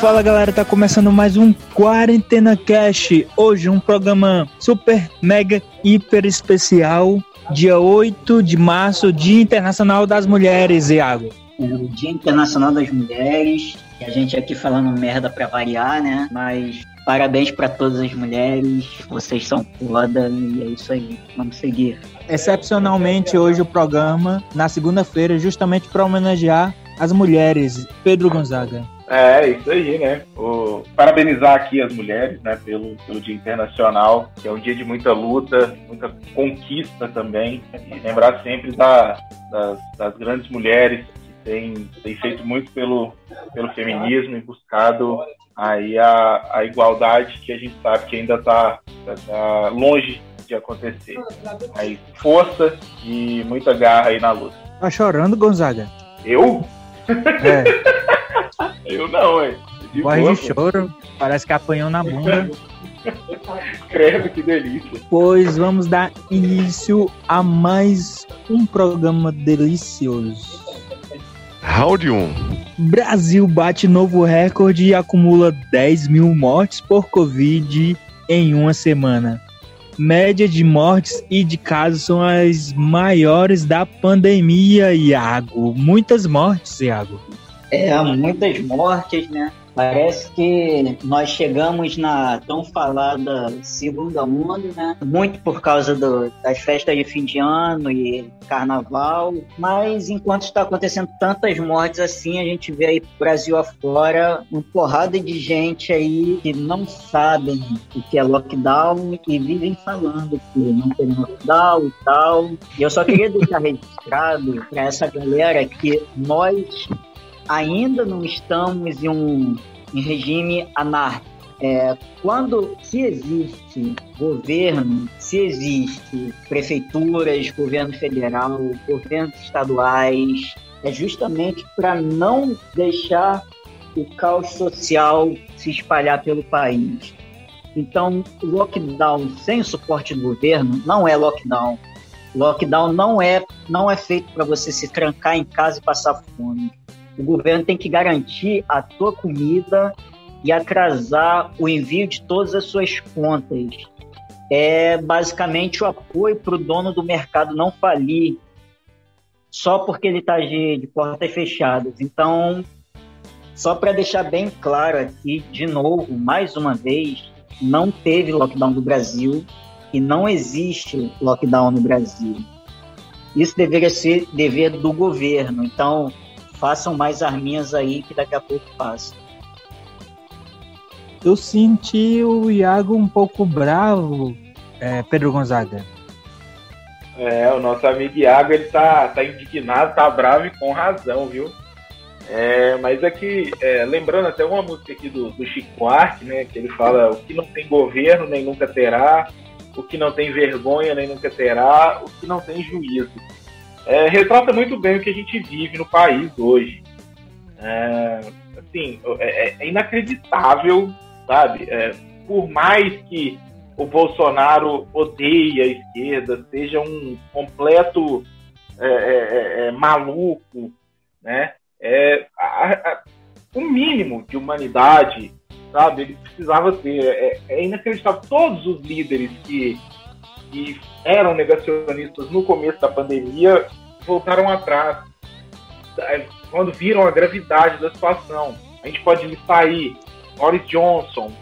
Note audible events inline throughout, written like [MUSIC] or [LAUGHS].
Fala galera, tá começando mais um Quarentena Cash. Hoje um programa super, mega, hiper especial. Dia 8 de março, Dia Internacional das Mulheres, Iago. O Dia Internacional das Mulheres, e a gente aqui falando merda pra variar, né? Mas parabéns para todas as mulheres, vocês são foda e é isso aí, vamos seguir. Excepcionalmente hoje o programa, na segunda-feira, justamente para homenagear as mulheres. Pedro Gonzaga. É, isso aí, né? O, parabenizar aqui as mulheres, né, pelo, pelo Dia Internacional, que é um dia de muita luta, muita conquista também. E lembrar sempre da, das, das grandes mulheres que têm, têm feito muito pelo, pelo feminismo e buscado aí a, a igualdade que a gente sabe que ainda está tá, tá longe de acontecer. Aí, força e muita garra aí na luta. Tá chorando, Gonzaga? Eu? É. [LAUGHS] [LAUGHS] Eu não, hein? De Voz de choro, parece que apanhou na bunda. [LAUGHS] Credo, que delícia. Pois vamos dar início a mais um programa delicioso. Round 1. Brasil bate novo recorde e acumula 10 mil mortes por Covid em uma semana. Média de mortes e de casos são as maiores da pandemia, Iago. Muitas mortes, Iago. É, muitas mortes, né? Parece que nós chegamos na tão falada segunda onda, né? Muito por causa do, das festas de fim de ano e carnaval. Mas enquanto está acontecendo tantas mortes assim, a gente vê aí Brasil afora uma porrada de gente aí que não sabem o que é lockdown e vivem falando que não tem lockdown e tal. E eu só queria deixar registrado para essa galera que nós ainda não estamos em um em regime anárquico. É, quando se existe governo, se existe prefeituras, governo federal, governos estaduais, é justamente para não deixar o caos social se espalhar pelo país. Então, lockdown sem suporte do governo não é lockdown. Lockdown não é não é feito para você se trancar em casa e passar fome o governo tem que garantir a tua comida e atrasar o envio de todas as suas contas. É basicamente o apoio para o dono do mercado não falir só porque ele está de, de portas fechadas. Então, só para deixar bem claro aqui, de novo, mais uma vez, não teve lockdown no Brasil e não existe lockdown no Brasil. Isso deveria ser dever do governo. Então, façam mais arminhas aí que daqui a pouco passa. Eu senti o Iago um pouco bravo, é, Pedro Gonzaga. É, o nosso amigo Iago, ele tá, tá indignado, tá bravo e com razão, viu? É, mas aqui, é, lembrando até uma música aqui do, do Chico Buarque, né, que ele fala o que não tem governo nem nunca terá, o que não tem vergonha nem nunca terá, o que não tem juízo é, retrata muito bem o que a gente vive no país hoje. É, assim, é, é inacreditável, sabe? É, por mais que o Bolsonaro odeie a esquerda, seja um completo é, é, é maluco, né? É, a, a, o mínimo de humanidade, sabe? Ele precisava ter. É, é inacreditável. Todos os líderes que que eram negacionistas no começo da pandemia voltaram atrás é, quando viram a gravidade da situação. A gente pode listar aí Boris Johnson,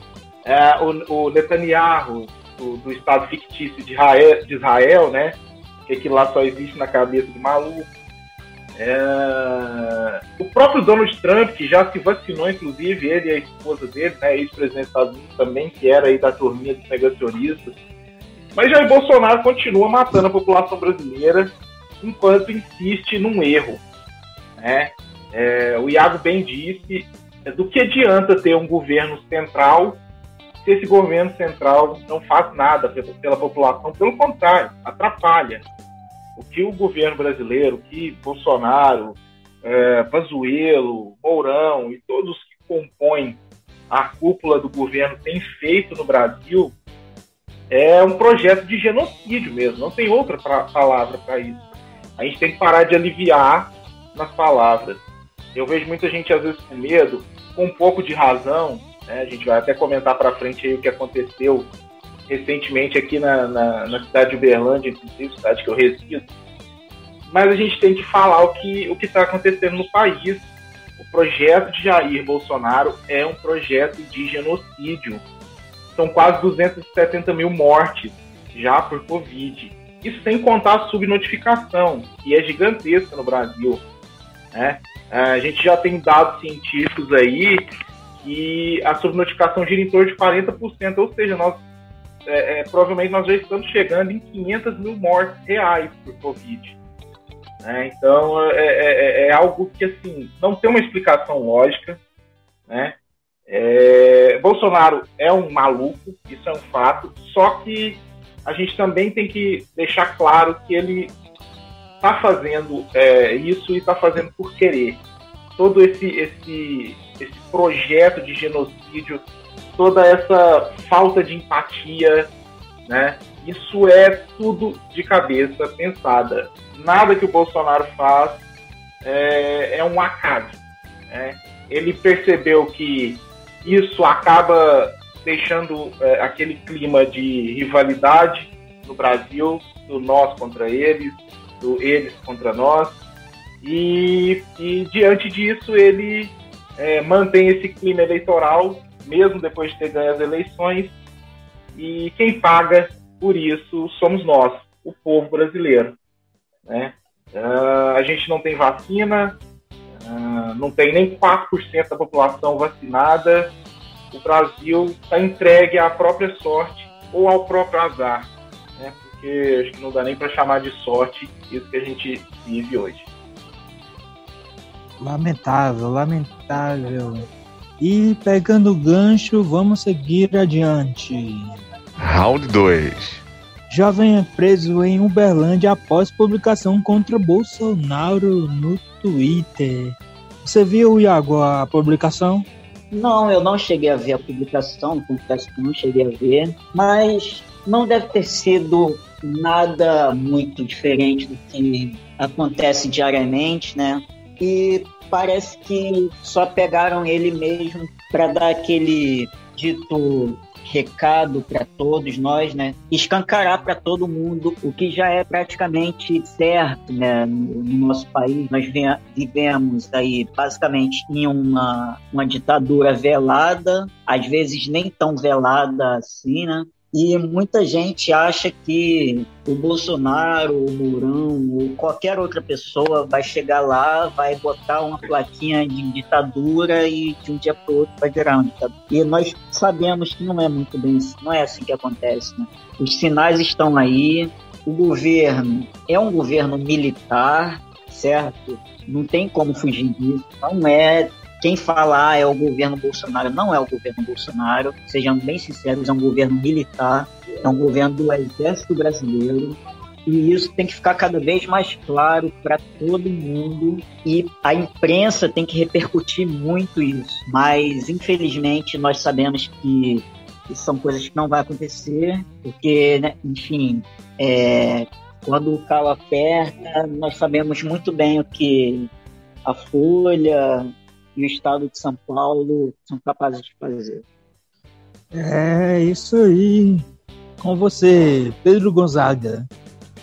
é, o, o, Netanyahu, do, do, Estado fictício de Israel, de Israel, né? Que aquilo lá só existe na cabeça do maluco. É... O próprio Donald Trump, que já se vacinou, inclusive, ele e a esposa dele, né, ex-presidente dos Estados Unidos também, que era aí da turminha dos negacionistas. Mas Jair Bolsonaro continua matando a população brasileira enquanto insiste num erro. Né? É, o Iago bem disse, é, do que adianta ter um governo central se esse governo central não faz nada pela população, pelo contrário, atrapalha. O que o governo brasileiro, que Bolsonaro, é, Pazuello, Mourão e todos que compõem a cúpula do governo têm feito no Brasil é um projeto de genocídio mesmo, não tem outra pra, palavra para isso. A gente tem que parar de aliviar nas palavras. Eu vejo muita gente às vezes com medo, com um pouco de razão, né? A gente vai até comentar para frente aí o que aconteceu recentemente aqui na, na, na, cidade de Uberlândia, inclusive, cidade que eu resido. Mas a gente tem que falar o que o está acontecendo no país. O projeto de Jair Bolsonaro é um projeto de genocídio. São quase 270 mil mortes já por Covid. Isso sem contar a subnotificação, que é gigantesca no Brasil. Né? A gente já tem dados científicos aí e a subnotificação gira em torno de 40%, ou seja, nós é, é, provavelmente nós já estamos chegando em 500 mil mortes reais por Covid. Né? Então é, é, é, é, algo que assim não tem uma explicação lógica. Né? É, Bolsonaro é um maluco, isso é um fato, só que a gente também tem que deixar claro que ele está fazendo isso e está fazendo por querer. Todo esse, esse esse projeto de genocídio, toda essa falta de empatia, né? Isso é tudo de cabeça pensada. Nada que o Bolsonaro faz é, é um acaso. Né? Ele percebeu que isso acaba deixando é, aquele clima de rivalidade no Brasil, do nós contra eles, do eles contra nós. E, e diante disso ele é, mantém esse clima eleitoral, mesmo depois de ter ganho as eleições, e quem paga por isso somos nós, o povo brasileiro. Né? Uh, a gente não tem vacina, uh, não tem nem 4% da população vacinada, o Brasil está entregue à própria sorte ou ao próprio azar, né? porque acho que não dá nem para chamar de sorte isso que a gente vive hoje. Lamentável, lamentável. E pegando o gancho, vamos seguir adiante. Round 2. Jovem é preso em Uberlândia após publicação contra Bolsonaro no Twitter. Você viu, Iago, a publicação? Não, eu não cheguei a ver a publicação, confesso que não cheguei a ver, mas não deve ter sido nada muito diferente do que acontece diariamente, né? e parece que só pegaram ele mesmo para dar aquele dito recado para todos nós, né? Escancarar para todo mundo o que já é praticamente certo, né? No, no nosso país, nós vivemos aí basicamente em uma, uma ditadura velada, às vezes nem tão velada assim, né? E muita gente acha que o Bolsonaro, o Mourão ou qualquer outra pessoa vai chegar lá, vai botar uma plaquinha de ditadura e de um dia para o outro vai virar uma ditadura. E nós sabemos que não é muito bem, não é assim que acontece. Né? Os sinais estão aí. O governo é um governo militar, certo? Não tem como fugir disso. Não é quem fala ah, é o governo Bolsonaro. Não é o governo Bolsonaro, sejamos bem sinceros, é um governo militar, é um governo do exército brasileiro, e isso tem que ficar cada vez mais claro para todo mundo. E a imprensa tem que repercutir muito isso. Mas infelizmente nós sabemos que, que são coisas que não vai acontecer, porque, né, enfim, é, quando o calo aperta, nós sabemos muito bem o que a Folha, e o Estado de São Paulo são capazes de fazer. É isso aí. Com você, Pedro Gonzaga.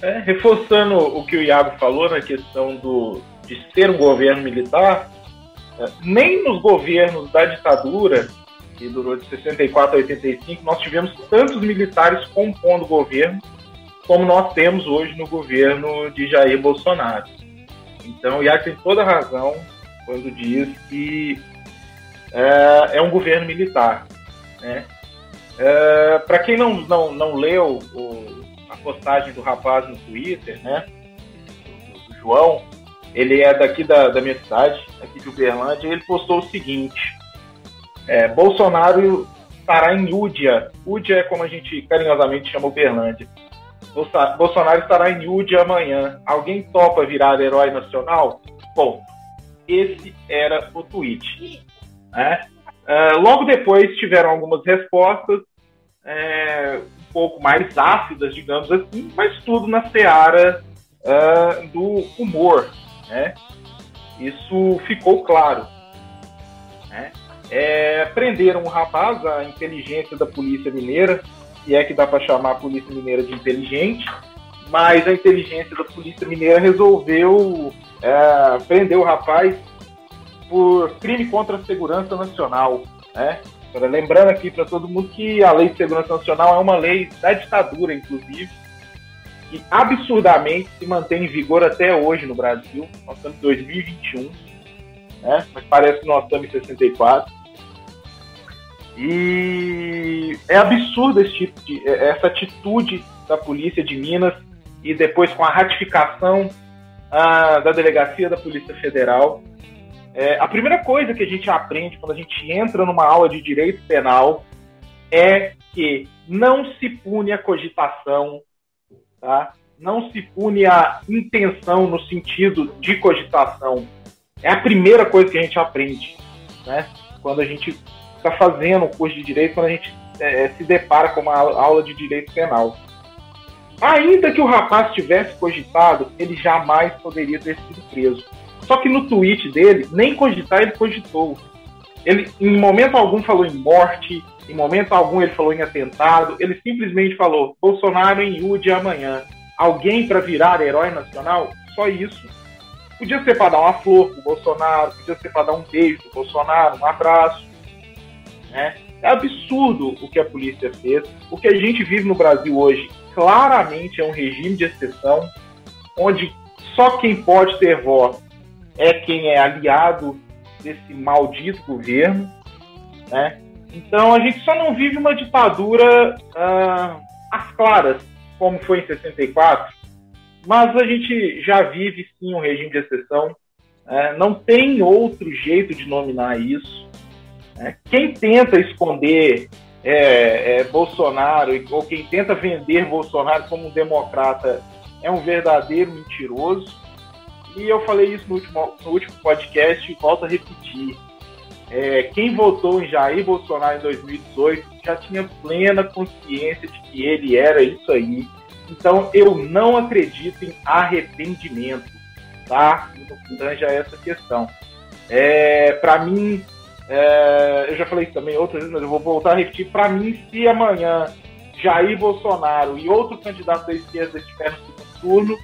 É, reforçando o que o Iago falou na questão do, de ser um governo militar, é, nem nos governos da ditadura, que durou de 64 a 85, nós tivemos tantos militares compondo o governo como nós temos hoje no governo de Jair Bolsonaro. Então, o Iago tem toda razão quando diz que é, é um governo militar. Né? É, Para quem não, não, não leu o, a postagem do rapaz no Twitter, né, do João, ele é daqui da, da minha cidade, aqui de Uberlândia, e ele postou o seguinte: é, Bolsonaro estará em Údia. Údia é como a gente carinhosamente chama Uberlândia. Bolsonaro estará em Údia amanhã. Alguém topa virar herói nacional? Bom, esse era o tweet. Né? Uh, logo depois tiveram algumas respostas é, um pouco mais ácidas, digamos assim, mas tudo na seara uh, do humor. Né? Isso ficou claro. Né? É, prenderam um rapaz, a inteligência da Polícia Mineira, se é que dá para chamar a Polícia Mineira de inteligente, mas a inteligência da Polícia Mineira resolveu é, prender o rapaz por crime contra a segurança nacional. Né? Lembrando aqui para todo mundo que a Lei de Segurança Nacional é uma lei da ditadura, inclusive, que absurdamente se mantém em vigor até hoje no Brasil. Nós estamos em 2021, né? mas parece que nós estamos em 64. E é absurdo esse tipo de, é, essa atitude da polícia de Minas e depois com a ratificação ah, da delegacia da Polícia Federal. É, a primeira coisa que a gente aprende quando a gente entra numa aula de direito penal é que não se pune a cogitação, tá? não se pune a intenção no sentido de cogitação. É a primeira coisa que a gente aprende né? quando a gente está fazendo o curso de direito, quando a gente é, se depara com uma aula de direito penal. Ainda que o rapaz tivesse cogitado, ele jamais poderia ter sido preso. Só que no tweet dele, nem cogitar ele cogitou. Ele, em momento algum, falou em morte, em momento algum, ele falou em atentado. Ele simplesmente falou: Bolsonaro em UD amanhã. Alguém para virar herói nacional? Só isso. Podia ser para dar uma flor pro Bolsonaro, podia ser para dar um beijo pro Bolsonaro, um abraço. Né? É absurdo o que a polícia fez. O que a gente vive no Brasil hoje claramente é um regime de exceção, onde só quem pode ter voz é quem é aliado desse maldito governo, né? Então a gente só não vive uma ditadura uh, às claras, como foi em 64, mas a gente já vive sim um regime de exceção. Uh, não tem outro jeito de nominar isso. Uh, quem tenta esconder é, é, Bolsonaro ou quem tenta vender Bolsonaro como um democrata é um verdadeiro mentiroso. E eu falei isso no último, no último podcast e volto a repetir. É, quem votou em Jair Bolsonaro em 2018 já tinha plena consciência de que ele era isso aí. Então eu não acredito em arrependimento, tá? Que já essa questão. É, Para mim, é, eu já falei isso também outras vezes, mas eu vou voltar a repetir. Para mim, se amanhã Jair Bolsonaro e outro candidato da esquerda estiver no segundo turno,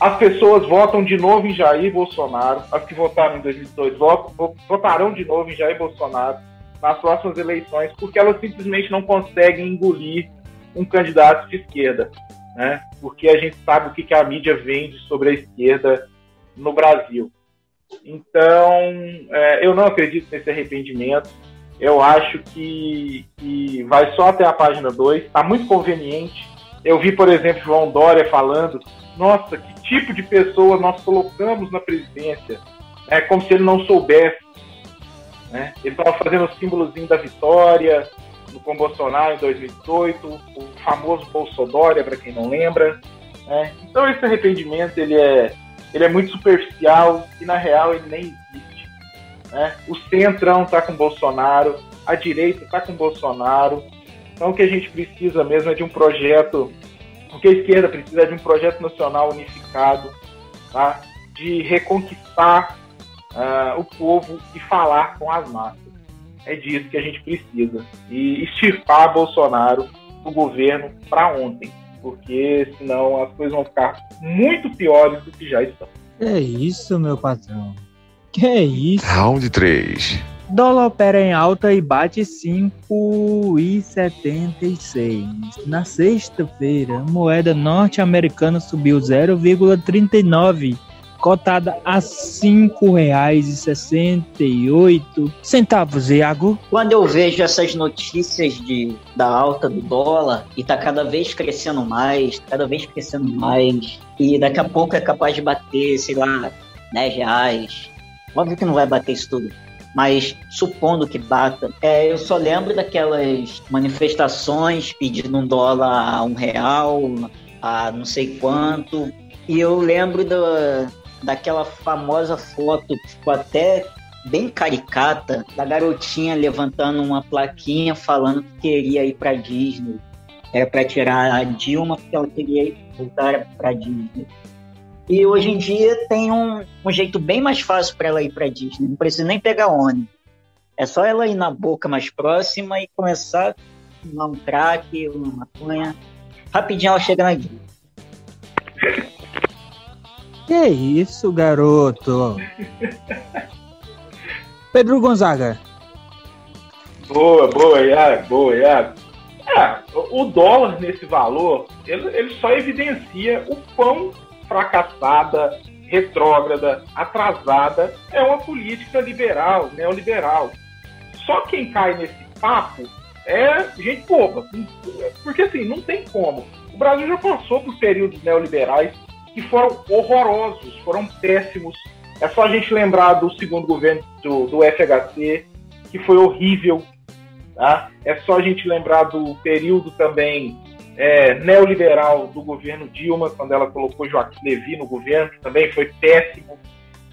as pessoas votam de novo em Jair Bolsonaro. As que votaram em 2002 votam, votarão de novo em Jair Bolsonaro nas próximas eleições, porque elas simplesmente não conseguem engolir um candidato de esquerda. Né? Porque a gente sabe o que a mídia vende sobre a esquerda no Brasil. Então, é, eu não acredito nesse arrependimento. Eu acho que, que vai só até a página 2. Está muito conveniente. Eu vi, por exemplo, João Dória falando: nossa, que tipo de pessoa nós colocamos na presidência? É como se ele não soubesse. Né? Ele estava fazendo o símbolozinho da vitória com Bolsonaro em 2018, o famoso Bolsodória, para quem não lembra. Né? Então, esse arrependimento ele é ele é muito superficial e na real ele nem existe. Né? O centrão está com Bolsonaro, a direita está com Bolsonaro. Então o que a gente precisa mesmo é de um projeto, o que a esquerda precisa é de um projeto nacional unificado, tá? de reconquistar uh, o povo e falar com as massas. É disso que a gente precisa. E extirpar Bolsonaro do governo para ontem porque senão as coisas vão ficar muito piores do que já estão. É isso, meu patrão. Que é isso? Round 3. Dólar opera em alta e bate 5,76. Na sexta-feira, moeda norte-americana subiu 0,39 cotada a R$ 5,68. Iago? Quando eu vejo essas notícias de, da alta do dólar e tá cada vez crescendo mais, cada vez crescendo mais, e daqui a pouco é capaz de bater, sei lá, 10 reais. Óbvio que não vai bater isso tudo mas supondo que bata, é, eu só lembro daquelas manifestações pedindo um dólar a um real, a não sei quanto, e eu lembro da, daquela famosa foto que ficou até bem caricata da garotinha levantando uma plaquinha falando que queria ir para Disney. Era para tirar a Dilma porque ela queria voltar para Disney. E hoje em dia tem um, um jeito bem mais fácil para ela ir para Disney. Não precisa nem pegar ônibus. É só ela ir na boca mais próxima e começar a fumar um crack, uma maconha. Rapidinho ela chega na Disney. Que isso, garoto? Pedro Gonzaga. Boa, boa, Iago, boa, Iago. É, o dólar nesse valor, ele, ele só evidencia o quão fracassada, retrógrada, atrasada é uma política liberal, neoliberal. Só quem cai nesse papo é gente boba. Porque assim, não tem como. O Brasil já passou por períodos neoliberais que foram horrorosos, foram péssimos. É só a gente lembrar do segundo governo do, do FHC, que foi horrível. Tá? É só a gente lembrar do período também é, neoliberal do governo Dilma, quando ela colocou Joaquim Levy no governo, que também foi péssimo.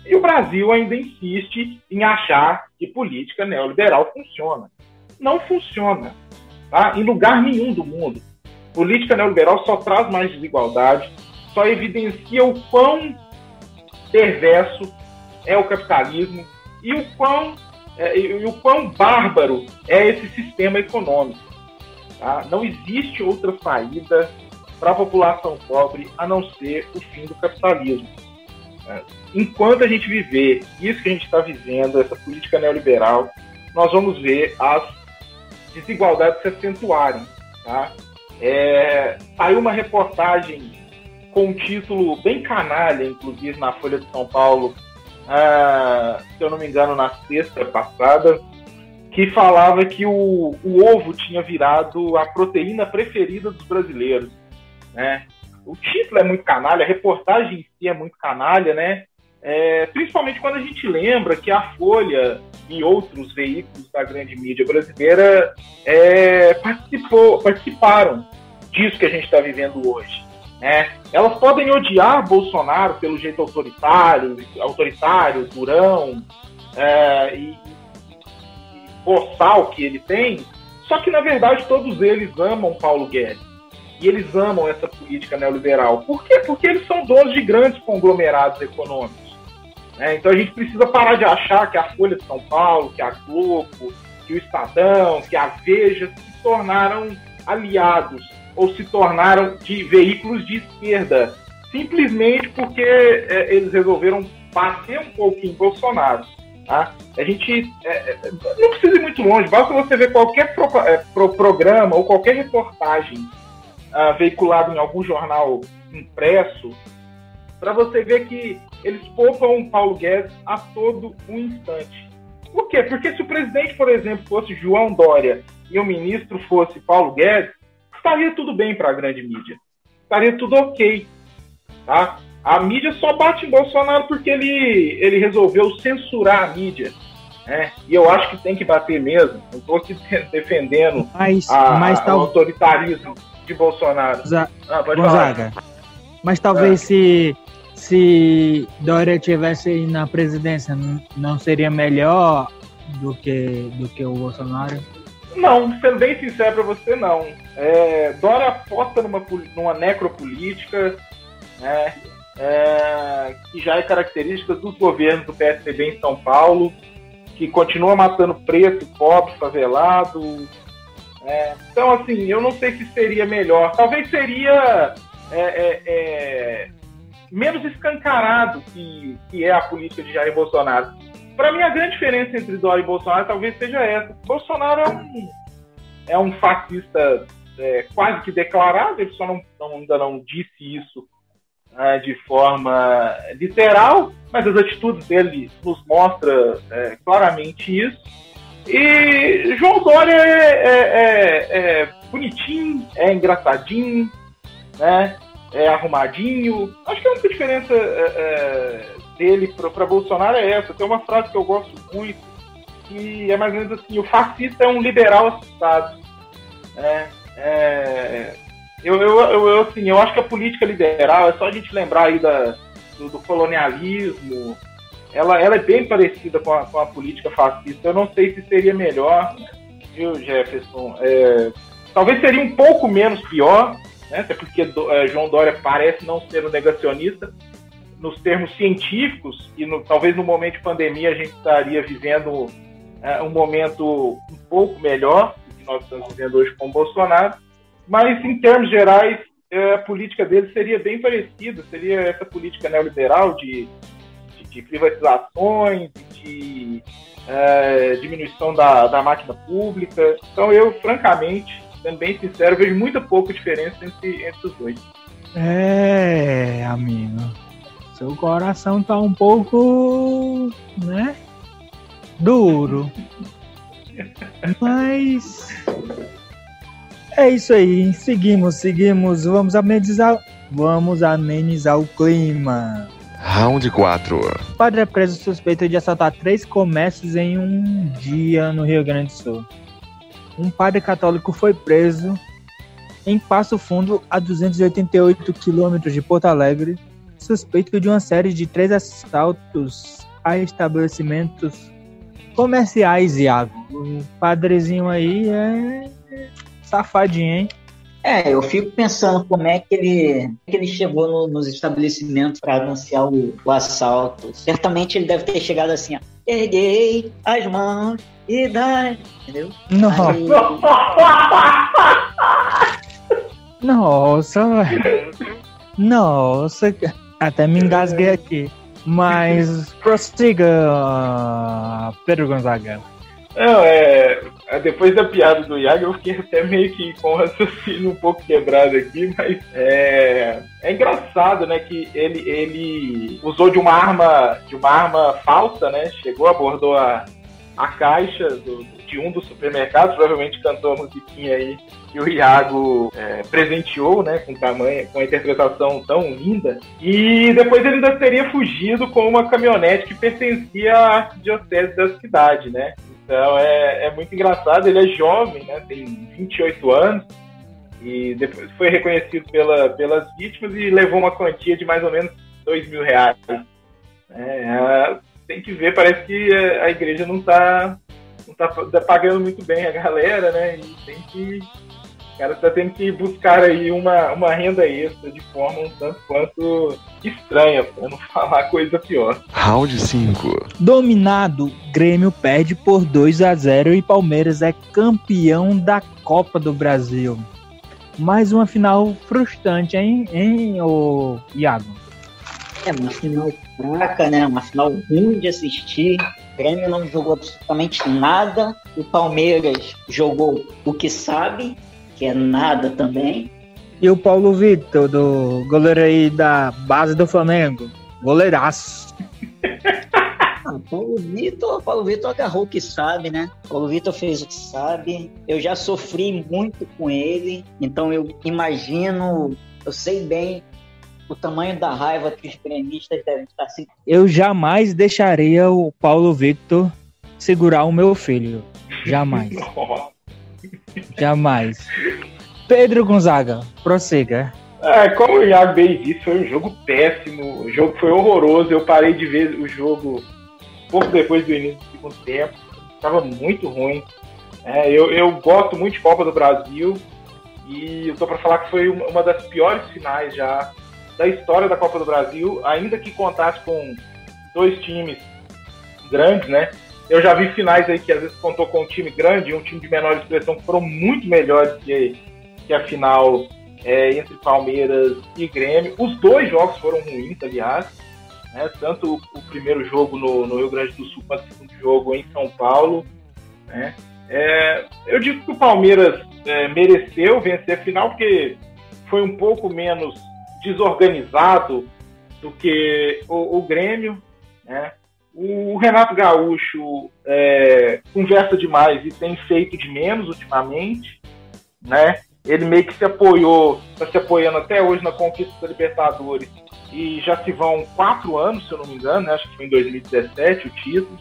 E o Brasil ainda insiste em achar que política neoliberal funciona. Não funciona. Tá? Em lugar nenhum do mundo. Política neoliberal só traz mais desigualdade, só evidencia o quão perverso é o capitalismo e o quão, é, e o quão bárbaro é esse sistema econômico. Tá? Não existe outra saída para a população pobre a não ser o fim do capitalismo. É, enquanto a gente viver isso que a gente está vivendo, essa política neoliberal, nós vamos ver as desigualdades se acentuarem. Tá? É, saiu uma reportagem com um título bem canalha, inclusive na Folha de São Paulo, ah, se eu não me engano, na sexta passada, que falava que o, o ovo tinha virado a proteína preferida dos brasileiros. Né? O título é muito canalha, a reportagem em si é muito canalha, né? É, principalmente quando a gente lembra que a Folha e outros veículos da grande mídia brasileira é, participou, participaram disso que a gente está vivendo hoje. Né? Elas podem odiar Bolsonaro pelo jeito autoritário, autoritário, durão é, e, e boçal que ele tem, só que na verdade todos eles amam Paulo Guedes e eles amam essa política neoliberal. Por quê? Porque eles são donos de grandes conglomerados econômicos. Né? Então a gente precisa parar de achar que a Folha de São Paulo, que a Globo, que o Estadão, que a Veja se tornaram aliados ou se tornaram de veículos de esquerda, simplesmente porque é, eles resolveram bater um pouquinho Bolsonaro. Tá? A gente é, é, não precisa ir muito longe, basta você ver qualquer pro, é, pro programa ou qualquer reportagem uh, veiculado em algum jornal impresso, para você ver que eles poupam Paulo Guedes a todo um instante. Por quê? Porque se o presidente, por exemplo, fosse João Dória e o ministro fosse Paulo Guedes, estaria tudo bem para a grande mídia. Estaria tudo ok. Tá? A mídia só bate em Bolsonaro porque ele, ele resolveu censurar a mídia. Né? E eu acho que tem que bater mesmo. Não estou aqui defendendo mas, a, mas tal... o autoritarismo de Bolsonaro. ah, Gonzaga, mas talvez é. se, se Dória tivesse na presidência, não seria melhor do que, do que o Bolsonaro? Não, sendo bem sincero para você, não. É, Dória aposta numa, numa necropolítica, né, é, que já é característica dos governos do PSDB em São Paulo, que continua matando preto, pobre, favelado. É, então, assim, eu não sei se seria melhor. Talvez seria é, é, é menos escancarado que, que é a política de Jair Bolsonaro. Para mim, a grande diferença entre Dória e Bolsonaro talvez seja essa. Bolsonaro é um, é um fascista é, quase que declarado, ele só não, não, ainda não disse isso uh, de forma literal, mas as atitudes dele nos mostram é, claramente isso. E João Dória é, é, é, é bonitinho, é engraçadinho, né? é arrumadinho. Acho que a única diferença é, é dele para Bolsonaro é essa. Tem uma frase que eu gosto muito, que é mais ou menos assim: o fascista é um liberal assustado. É, é, eu, eu, eu, assim, eu acho que a política liberal, é só a gente lembrar aí da, do, do colonialismo, ela, ela é bem parecida com a, com a política fascista. Eu não sei se seria melhor, viu, Jefferson? É, talvez seria um pouco menos pior, né? até porque do, é, João Dória parece não ser um negacionista. Nos termos científicos, e no, talvez no momento de pandemia a gente estaria vivendo é, um momento um pouco melhor do que nós estamos vivendo hoje com o Bolsonaro, mas em termos gerais, é, a política dele seria bem parecida, seria essa política neoliberal de, de, de privatizações, de é, diminuição da, da máquina pública. Então eu, francamente, sendo bem sincero, vejo muita pouca diferença entre, entre os dois. É, amigo. Seu coração tá um pouco, né? Duro. Mas é isso aí. Seguimos, seguimos. Vamos amenizar, vamos amenizar o clima. Round 4. Padre é preso suspeito de assaltar três comércios em um dia no Rio Grande do Sul. Um padre católico foi preso em Passo Fundo, a 288 quilômetros de Porto Alegre, suspeito de uma série de três assaltos a estabelecimentos comerciais, Iago. O padrezinho aí é safadinho, hein? É, eu fico pensando como é que ele, que ele chegou no, nos estabelecimentos para anunciar o, o, assalto. Certamente ele deve ter chegado assim, ó, erguei as mãos e dá, entendeu? Nossa. Aí... Nossa, Nossa, até me engasguei aqui. Mas [LAUGHS] prossiga, Pedro Gonzaga. Não, é, é. Depois da piada do Iago, eu fiquei até meio que com o raciocínio um pouco quebrado aqui, mas é, é engraçado, né, que ele, ele usou de uma arma, de uma arma falsa, né? Chegou, abordou a, a caixa do, de um dos supermercados, provavelmente cantou a musiquinha aí que o Iago é, presenteou, né, com tamanho, com a interpretação tão linda. E depois ele ainda teria fugido com uma caminhonete que pertencia à arquidiocese da cidade, né? Então é, é muito engraçado, ele é jovem, né? Tem 28 anos e depois foi reconhecido pela, pelas vítimas e levou uma quantia de mais ou menos 2 mil reais. É, tem que ver, parece que a igreja não está não tá pagando muito bem a galera, né? E tem que o cara está tendo que buscar aí uma, uma renda extra de forma um tanto quanto estranha, para não [LAUGHS] falar coisa pior. Round 5. Dominado, Grêmio perde por 2 a 0 e Palmeiras é campeão da Copa do Brasil. Mais uma final frustrante, hein, hein ô Iago? É, uma final fraca, né? Uma final ruim de assistir. O Grêmio não jogou absolutamente nada. O Palmeiras jogou o que sabe que é nada também. E o Paulo Vitor, do goleiro aí da base do Flamengo. Goleiraço. [LAUGHS] Ah, Paulo Vitor, Paulo Vitor agarrou o que sabe, né? Paulo Vitor fez o que sabe. Eu já sofri muito com ele, então eu imagino, eu sei bem o tamanho da raiva que os gremistas devem estar sentindo. Eu jamais deixaria o Paulo Victor segurar o meu filho. Jamais. [LAUGHS] Jamais. Pedro Gonzaga, prossiga. É, como o Iago bem disse, foi um jogo péssimo. O jogo foi horroroso. Eu parei de ver o jogo pouco depois do início do segundo tempo. Estava muito ruim. É, eu, eu gosto muito de Copa do Brasil e eu tô para falar que foi uma das piores finais já da história da Copa do Brasil, ainda que contasse com dois times grandes, né? Eu já vi finais aí que às vezes contou com um time grande e um time de menor expressão que foram muito melhores que, que a final é, entre Palmeiras e Grêmio. Os dois jogos foram ruins, aliás. Né? Tanto o, o primeiro jogo no, no, Rio Grande do Sul quanto o segundo jogo em São Paulo. Né? É, eu digo que o Palmeiras é, mereceu vencer a final porque foi um pouco menos desorganizado do que o, o Grêmio, né? O Renato Gaúcho é, conversa demais e tem feito de menos ultimamente, né? Ele meio que se apoiou, está se apoiando até hoje na conquista da Libertadores e já se vão quatro anos, se eu não me engano, né? acho que foi em 2017 o título.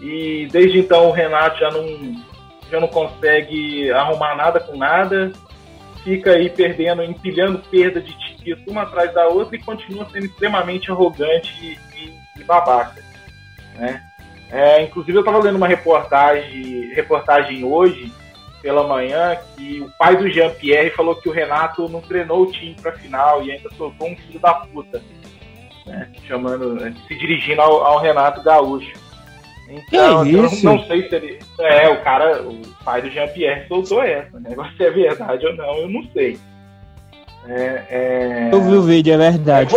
E desde então o Renato já não, já não consegue arrumar nada com nada, fica aí perdendo, empilhando perda de títulos uma atrás da outra e continua sendo extremamente arrogante e, e, babaca. Né? É, inclusive eu estava lendo uma reportagem, reportagem hoje pela manhã que o pai do Jean Pierre falou que o Renato não treinou o time para final e ainda soltou um filho da puta, né? chamando, se dirigindo ao, ao Renato Gaúcho. Então, eu não, sei se ele. É, o cara, o pai do Jean Pierre soltou essa. Né? Agora se é verdade ou não, eu não sei. É, é... Eu vi o vídeo, é verdade.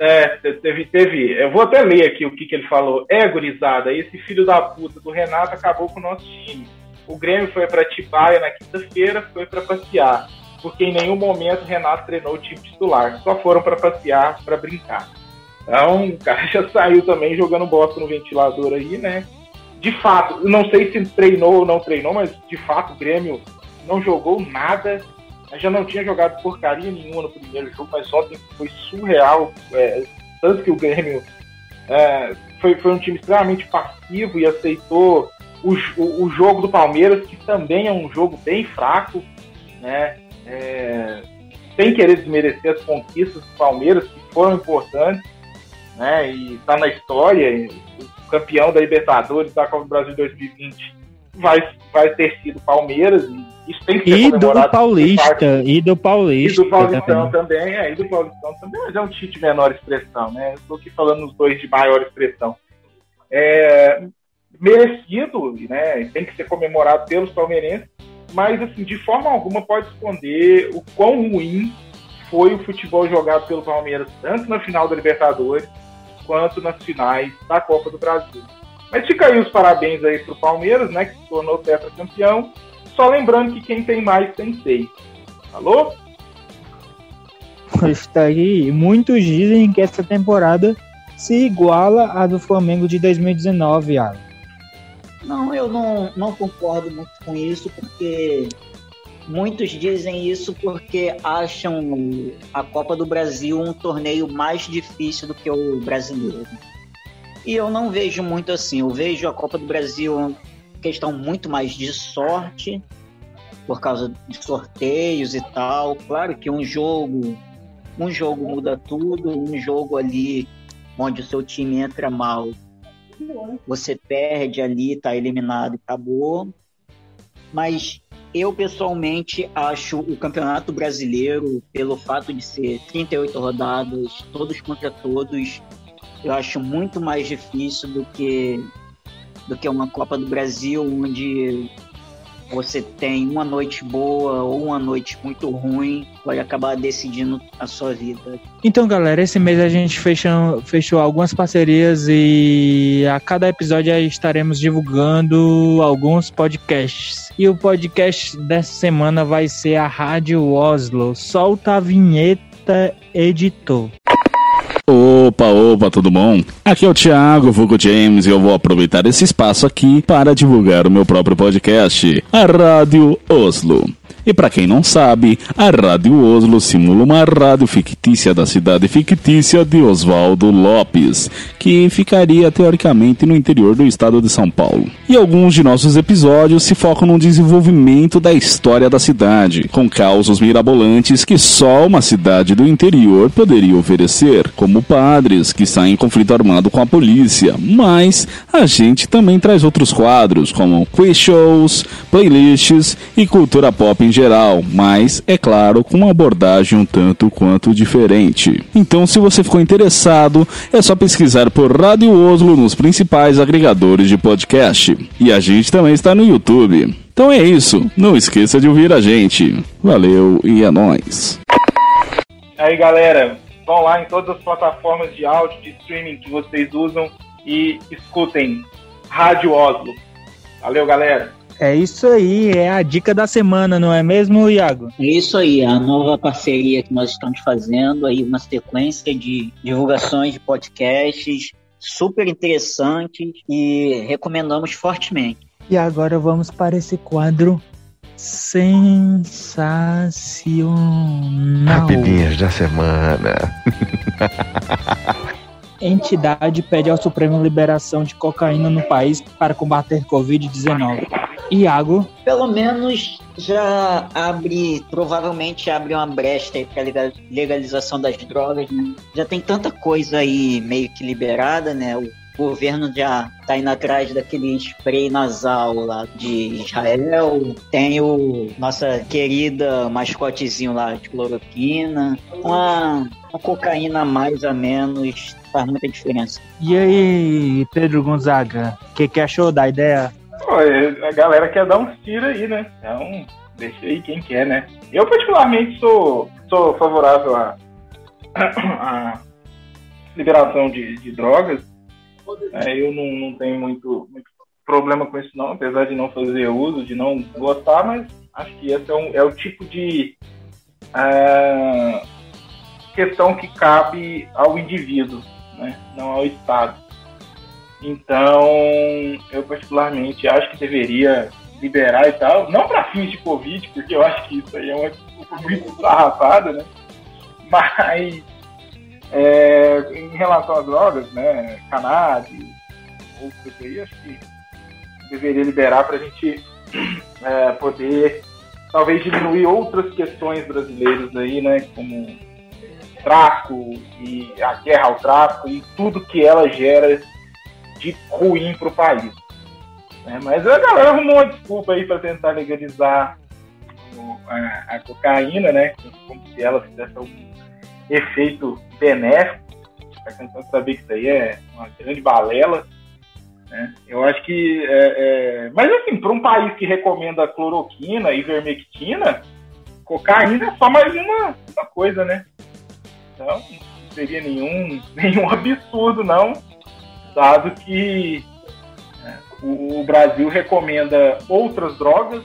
É, teve, teve. Eu vou até ler aqui o que, que ele falou. É, gurizada, esse filho da puta do Renato acabou com o nosso time. O Grêmio foi para Tibaia na quinta-feira, foi para passear, porque em nenhum momento o Renato treinou o time titular, só foram para passear, para brincar. Então, o cara já [LAUGHS] saiu também jogando bosta no ventilador aí, né? De fato, não sei se treinou ou não treinou, mas de fato o Grêmio não jogou nada. Já não tinha jogado porcaria nenhuma no primeiro jogo, mas ontem foi surreal. É, tanto que o Grêmio é, foi, foi um time extremamente passivo e aceitou o, o, o, jogo do Palmeiras, que também é um jogo bem fraco, né? É, sem querer desmerecer as conquistas do Palmeiras, que foram importantes, né? E está na história, o campeão da Libertadores da Copa do Brasil 2020 vai, vai ter sido Palmeiras, e isso tem que ser e do Paulista, e do Paulista. E do Paulistão também, também é, e do Paulistão também, mas é um time de menor expressão, né? Estou aqui falando os dois de maior expressão. É, merecido, né? Tem que ser comemorado pelos palmeirenses, mas assim, de forma alguma pode esconder o quão ruim foi o futebol jogado pelo Palmeiras, tanto na final da Libertadores quanto nas finais da Copa do Brasil. Mas fica aí os parabéns aí pro Palmeiras, né? Que se tornou tetracampeão. Só lembrando que quem tem mais tem seis. Alô? Está aí. Muitos dizem que essa temporada se iguala à do Flamengo de 2019, Alan. Não, eu não, não concordo muito com isso, porque muitos dizem isso porque acham a Copa do Brasil um torneio mais difícil do que o brasileiro. E eu não vejo muito assim. Eu vejo a Copa do Brasil questão muito mais de sorte, por causa de sorteios e tal. Claro que um jogo, um jogo muda tudo, um jogo ali onde o seu time entra mal você perde ali, tá eliminado e acabou. Mas eu pessoalmente acho o Campeonato Brasileiro, pelo fato de ser 38 rodadas, todos contra todos, eu acho muito mais difícil do que do que uma Copa do Brasil onde você tem uma noite boa ou uma noite muito ruim, pode acabar decidindo a sua vida. Então, galera, esse mês a gente fechou, fechou algumas parcerias e a cada episódio estaremos divulgando alguns podcasts. E o podcast dessa semana vai ser a Rádio Oslo. Solta a vinheta, editor. Opa, opa, tudo bom? Aqui é o Thiago Vugo James e eu vou aproveitar esse espaço aqui para divulgar o meu próprio podcast, a Rádio Oslo. E para quem não sabe, a Rádio Oslo simula uma rádio fictícia da cidade fictícia de Oswaldo Lopes, que ficaria teoricamente no interior do estado de São Paulo. E alguns de nossos episódios se focam no desenvolvimento da história da cidade, com causos mirabolantes que só uma cidade do interior poderia oferecer, como padres que saem em conflito armado com a polícia. Mas a gente também traz outros quadros, como quiz shows, playlists e cultura pop em geral, mas, é claro, com uma abordagem um tanto quanto diferente. Então, se você ficou interessado, é só pesquisar por Rádio Oslo nos principais agregadores de podcast. E a gente também está no YouTube. Então é isso, não esqueça de ouvir a gente. Valeu e é nóis. Aí galera, vão lá em todas as plataformas de áudio, de streaming que vocês usam e escutem Rádio Oslo. Valeu galera! É isso aí, é a dica da semana, não é mesmo, Iago? É isso aí, a nova parceria que nós estamos fazendo aí, uma sequência de divulgações de podcasts super interessantes e recomendamos fortemente. E agora vamos para esse quadro sensacional. Rapidinhas da semana. [LAUGHS] Entidade pede ao Supremo liberação de cocaína no país para combater Covid-19. Iago. Pelo menos já abre, provavelmente abre uma brecha para legalização das drogas, né? Já tem tanta coisa aí meio que liberada, né? O governo já tá indo atrás daquele spray nasal lá de Israel. Tem o nossa querida mascotezinho lá de cloroquina. Uma, uma cocaína mais ou menos faz muita diferença. E aí, Pedro Gonzaga, o que, que achou da ideia? Pô, a galera quer dar uns tiros aí, né? Então, deixa aí quem quer, né? Eu, particularmente, sou, sou favorável à, [COUGHS] à liberação de, de drogas. É, eu não, não tenho muito, muito problema com isso, não, apesar de não fazer uso, de não gostar, mas acho que esse é, um, é o tipo de uh, questão que cabe ao indivíduo, né? não ao Estado. Então, eu particularmente acho que deveria liberar e tal, não para fins de Covid, porque eu acho que isso aí é uma desculpa muito né? Mas é, em relação às drogas, né, cannabis, outros aí, acho que deveria liberar para a gente é, poder talvez diminuir outras questões brasileiras aí, né, como tráfico e a guerra ao tráfico e tudo que ela gera de ruim para o país. Né? Mas a galera arrumou uma desculpa aí para tentar legalizar a, a, cocaína, né, como se ela fizesse algum efeito benéfico. Está de saber que isso aí é uma grande balela. Né? Eu acho que. É, é... Mas, assim, para um país que recomenda cloroquina e vermectina, cocaína é só mais uma, uma coisa, né? Então, não seria nenhum, [LAUGHS] nenhum absurdo, não, dado que né, o, o, Brasil recomenda outras drogas,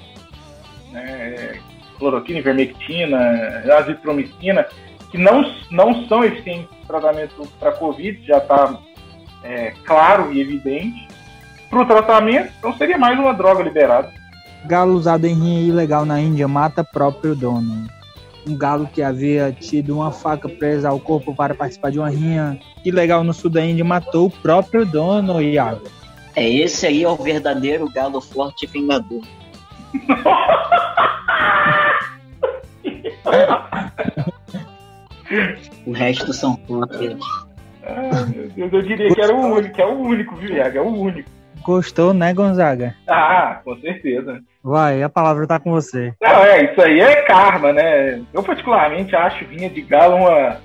né, cloroquina, vermectina, azitromicina, que não, não são eficientes no tratamento para Covid, já está é, claro e evidente. Para o tratamento, então seria mais uma droga liberada. Galo usado em rinha ilegal na Índia mata próprio dono. Um galo que havia tido uma faca presa ao corpo para participar de uma rinha ilegal no sul da Índia matou o próprio dono, Iago. É esse aí é o verdadeiro galo forte e vingador. [LAUGHS] O resto são cópias. Ah, eu, eu diria que era o único, é o único, viu, Iago? É o único. Gostou, né, Gonzaga? Ah, com certeza. Vai, a palavra tá com você. Não, é, isso aí é karma, né? Eu particularmente acho vinha de galo uma,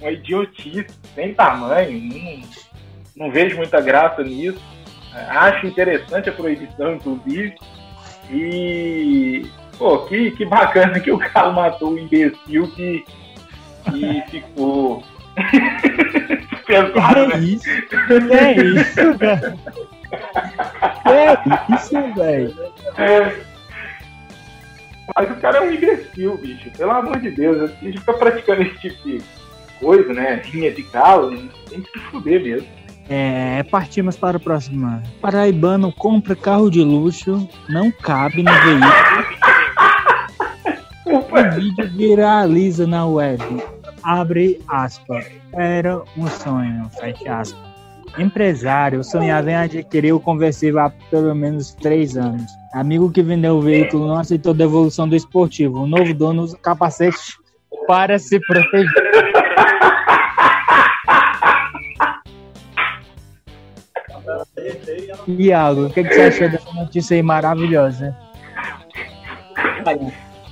uma idiotice sem tamanho. Não, não vejo muita graça nisso. Acho interessante a proibição, inclusive. E, pô, que, que bacana que o galo matou o imbecil que e ficou [LAUGHS] pesado, né? Isso, é isso, velho. É isso, velho. É. Mas o cara é um imbecil, bicho. Pelo amor de Deus. A gente fica praticando esse tipo de coisa, né? Rinha de galo, tem que se fuder mesmo. É, partimos para o próximo. Paraibano compra carro de luxo, não cabe no veículo o vídeo viraliza na web. Abre aspas. Era um sonho, fecha aspas. Empresário sonhava em adquirir o conversível há pelo menos três anos. Amigo que vendeu o veículo não aceitou devolução do esportivo. O novo dono usa capacete para se proteger. Iago, o que, que você achou dessa notícia aí maravilhosa?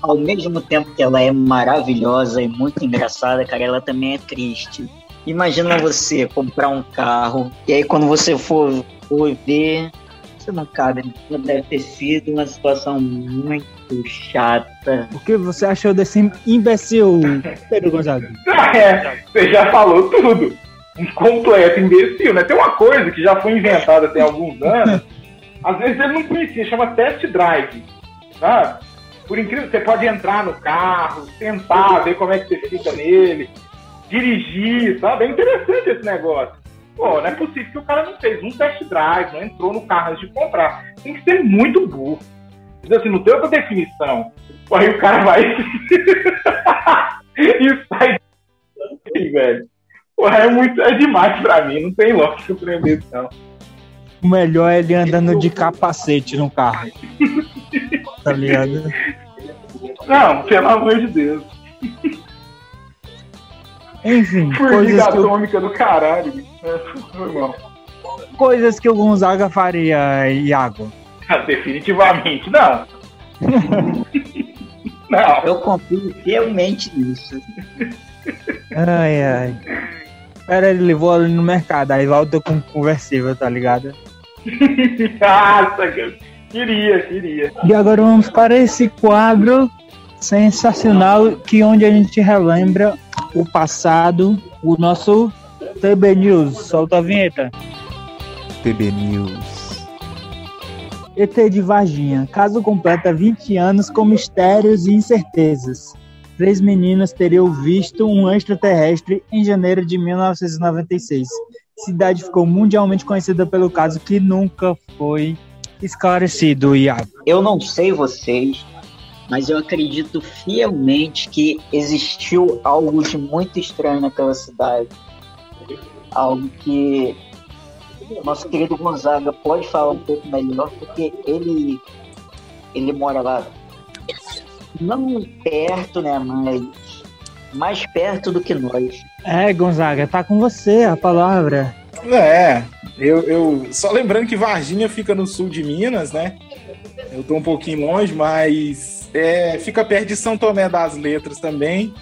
ao mesmo tempo que ela é maravilhosa e muito engraçada, cara, ela também é triste. Imagina você comprar um carro e aí quando você for, for ver, você não cabe. Deve ter sido uma situação muito chata. O que você achou desse imbecil, Pedro Gonzaga? [LAUGHS] É, você já falou tudo. Um completo imbecil, né? Tem uma coisa que já foi inventada tem alguns anos Às vezes ele não conhecia, chama test drive. Tá? Por incrível, você pode entrar no carro, sentar, ver como é que você fica nele, dirigir, sabe? É interessante esse negócio. Pô, não é possível que o cara não fez um test drive, não entrou no carro antes de comprar. Tem que ser muito burro. Assim, não tem outra definição. Aí o cara vai [LAUGHS] e sai [LAUGHS] velho. Porra, é muito. É demais pra mim, não tem lógica pra mim, não. O melhor é ele andando de capacete no carro. [LAUGHS] tá ligado? Não, pelo amor de Deus. Enfim, coisas que, eu, atômica do caralho. É, foi mal. coisas que o Gonzaga faria, Iago. Ah, definitivamente, não. [LAUGHS] não. Eu confio fielmente nisso. Ai, ai. Pera, ele levou ali no mercado, aí volta com conversível, tá ligado? [LAUGHS] Nossa, queria, queria. E agora vamos para esse quadro sensacional que onde a gente relembra o passado, o nosso TB News. Solta a vinheta. TB News. ET de Varginha. Caso completa 20 anos com mistérios e incertezas. Três meninas teriam visto um extraterrestre em janeiro de 1996. Cidade ficou mundialmente conhecida pelo caso que nunca foi esclarecido, Iago. Eu não sei vocês, mas eu acredito fielmente que existiu algo de muito estranho naquela cidade. Algo que nosso querido Gonzaga pode falar um pouco melhor, porque ele, ele mora lá. Não perto, né, mas mais perto do que nós. É, Gonzaga, tá com você a palavra. É, eu, eu. Só lembrando que Varginha fica no sul de Minas, né? Eu tô um pouquinho longe, mas é, fica perto de São Tomé das Letras também,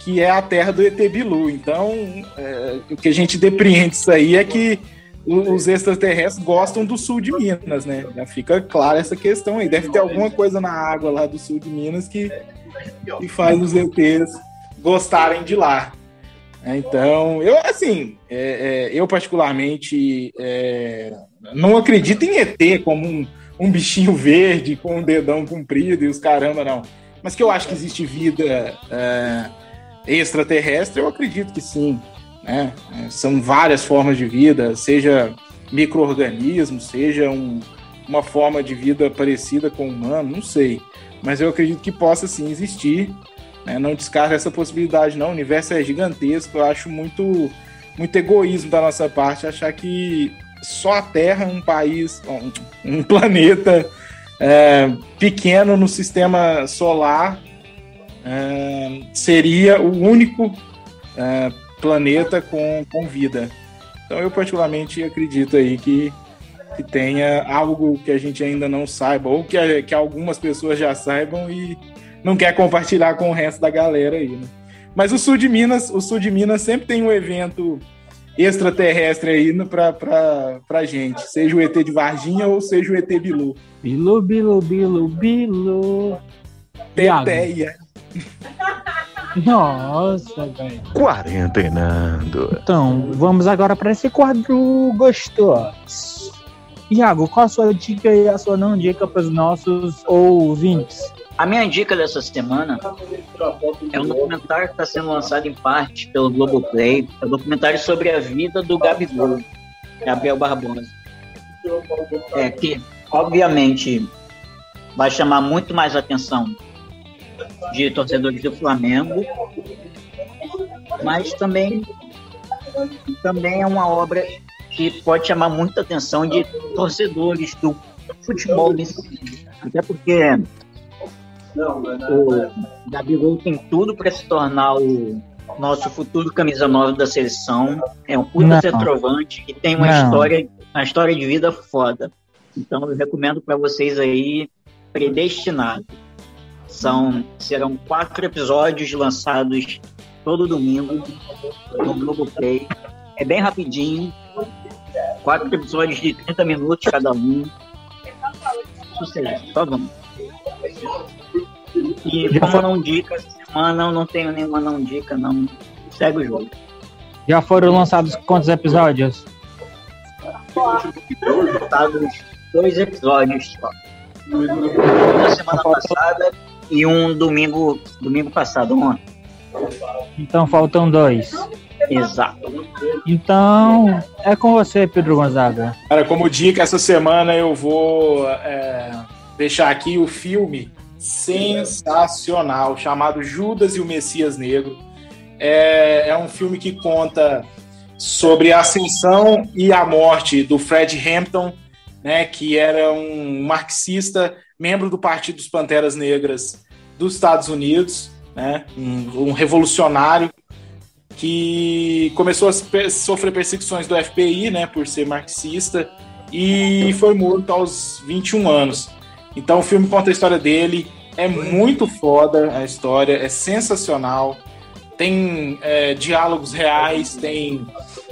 que é a terra do ET Bilu. Então, é, o que a gente depreende isso aí é que os extraterrestres gostam do sul de Minas, né? Já fica clara essa questão aí. Deve ter alguma coisa na água lá do sul de Minas que, que faz os ETs gostarem de lá. É, Então, eu assim, é, é, eu particularmente é, não acredito em ET como um, um bichinho verde com um dedão comprido e os caramba, não. Mas que eu acho que existe vida é, extraterrestre, eu acredito que sim. Né? É, São várias formas de vida, seja micro-organismo, seja um- uma forma de vida parecida com o humano, não sei. Mas eu acredito que possa sim existir. né? Não descarta essa possibilidade, não. O universo é gigantesco, eu acho muito, muito egoísmo da nossa parte achar que só a Terra, um país, um, planeta é, pequeno no sistema solar, é, seria o único é, planeta com, com vida. Então eu particularmente acredito aí que, que tenha algo que a gente ainda não saiba, ou que, que algumas pessoas já saibam e não quer compartilhar com o resto da galera aí, né? Mas o sul de Minas, o sul de Minas sempre tem um evento extraterrestre aí no- pra, pra, pra gente, seja o ET de Varginha ou seja o ET Bilu. Bilu, bilu, bilu, bilu. Teteia. Nossa, velho. Quarentenando. Então, vamos agora para esse quadro gostoso. Iago, qual a sua dica e a sua não dica para os nossos ouvintes? A minha dica dessa semana é um documentário que está sendo lançado em parte pelo Globoplay. É um documentário sobre a vida do Gabigol, Gabriel Barbosa. É que, obviamente, vai chamar muito mais atenção de torcedores do Flamengo, mas também, também é uma obra que pode chamar muita atenção de torcedores do futebol até porque o Gabigol tem tudo para se tornar o nosso futuro camisa 9 da seleção. É um puta Não. centroavante e tem uma Não. história, uma história de vida foda. Então eu recomendo para vocês aí Predestinado. São serão quatro episódios lançados todo domingo no Globoplay. É bem rapidinho. Quatro episódios de 30 minutos cada um. Sucesso, só vamos. E Já como foi- não dica, essa semana eu não tenho nenhuma não dica, não. Segue o jogo. Já foram lançados quantos episódios? Lançados dois episódios só. Um na semana passada e um domingo, domingo passado, ontem. Então faltam dois. Exato. Então, é com você, Pedro Gonzaga. Cara, como dica, essa semana eu vou é, deixar aqui o filme sensacional chamado Judas e o Messias Negro. É, é um filme que conta sobre a ascensão e a morte do Fred Hampton, né, que era um marxista, membro do Partido dos Panteras Negras dos Estados Unidos, né, um, um revolucionário que começou a sofrer perseguições do FBI, né, por ser marxista, e foi morto aos 21 anos. Então o filme conta a história dele, é muito foda a história, é sensacional, tem é, diálogos reais, tem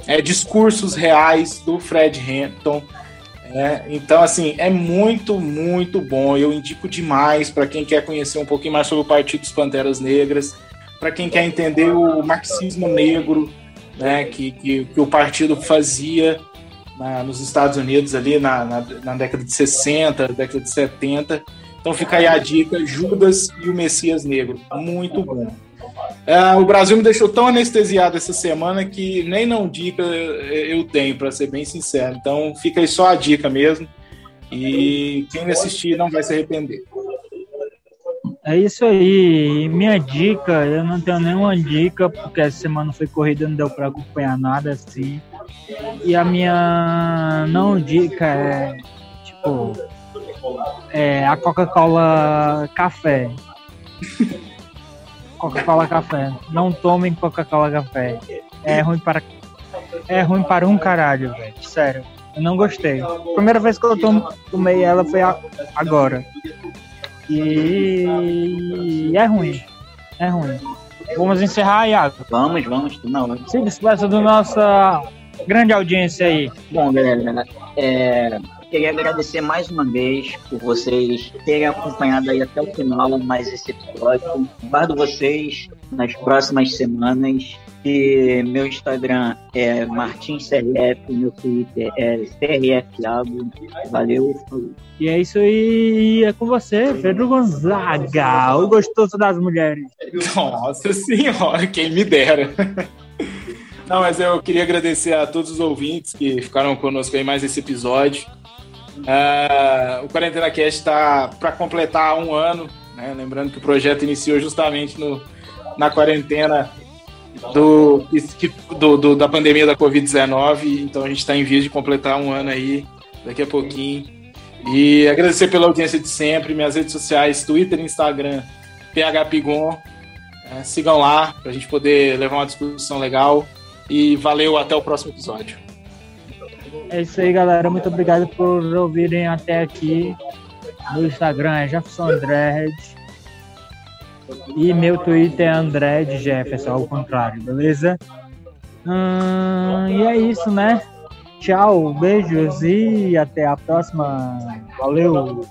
é, discursos reais do Fred Hampton. É, então, assim, é muito, muito bom. Eu indico demais para quem quer conhecer um pouquinho mais sobre o Partido dos Panteras Negras para quem quer entender o marxismo negro, né, que, que, que o partido fazia na, nos Estados Unidos ali na, na, na, década de 60, década de 70. Então fica aí a dica, Judas e o Messias Negro, muito bom. É, o Brasil me deixou tão anestesiado essa semana que nem não dica eu tenho, para ser bem sincero. Então fica aí só a dica mesmo. E quem assistir não vai se arrepender. É isso aí. Minha dica, eu não tenho nenhuma dica, porque essa semana foi corrida, não deu para acompanhar nada assim. E a minha não dica é, tipo, é a Coca-Cola Café. [LAUGHS] Coca-Cola Café. Não tomem Coca-Cola Café. É ruim para é ruim para um caralho, velho. Sério. Eu não gostei. A primeira vez que eu tomei ela foi agora. E é ruim. É ruim. Vamos encerrar, Iago? Vamos, vamos. Não. Se despeça da nossa grande audiência aí. Bom, galera, é, queria agradecer mais uma vez por vocês terem acompanhado aí até o final mais esse episódio. Guardo vocês nas próximas semanas. E meu Instagram é MartinsCRF, meu Twitter é CRFiago. Valeu, falou. E é isso aí, é com você, Pedro Gonzaga, o gostoso das mulheres. Nossa senhora, quem me dera. Não, mas eu queria agradecer a todos os ouvintes que ficaram conosco aí mais esse episódio. Uh, o Quarentena Cast está para completar um ano, né? lembrando que o projeto iniciou justamente no, na quarentena do, do, do da pandemia da Covid-19, então a gente está em vias de completar um ano aí, daqui a pouquinho. E agradecer pela audiência de sempre, minhas redes sociais, Twitter e Instagram, PHPigon. É, sigam lá para a gente poder levar uma discussão legal. E valeu, até o próximo episódio. É isso aí, galera. Muito obrigado por ouvirem até aqui. Meu Instagram é Jefferson André. E meu Twitter é André de Jefferson, ao contrário, beleza? Hum, e é isso, né? Tchau, beijos e até a próxima. Valeu!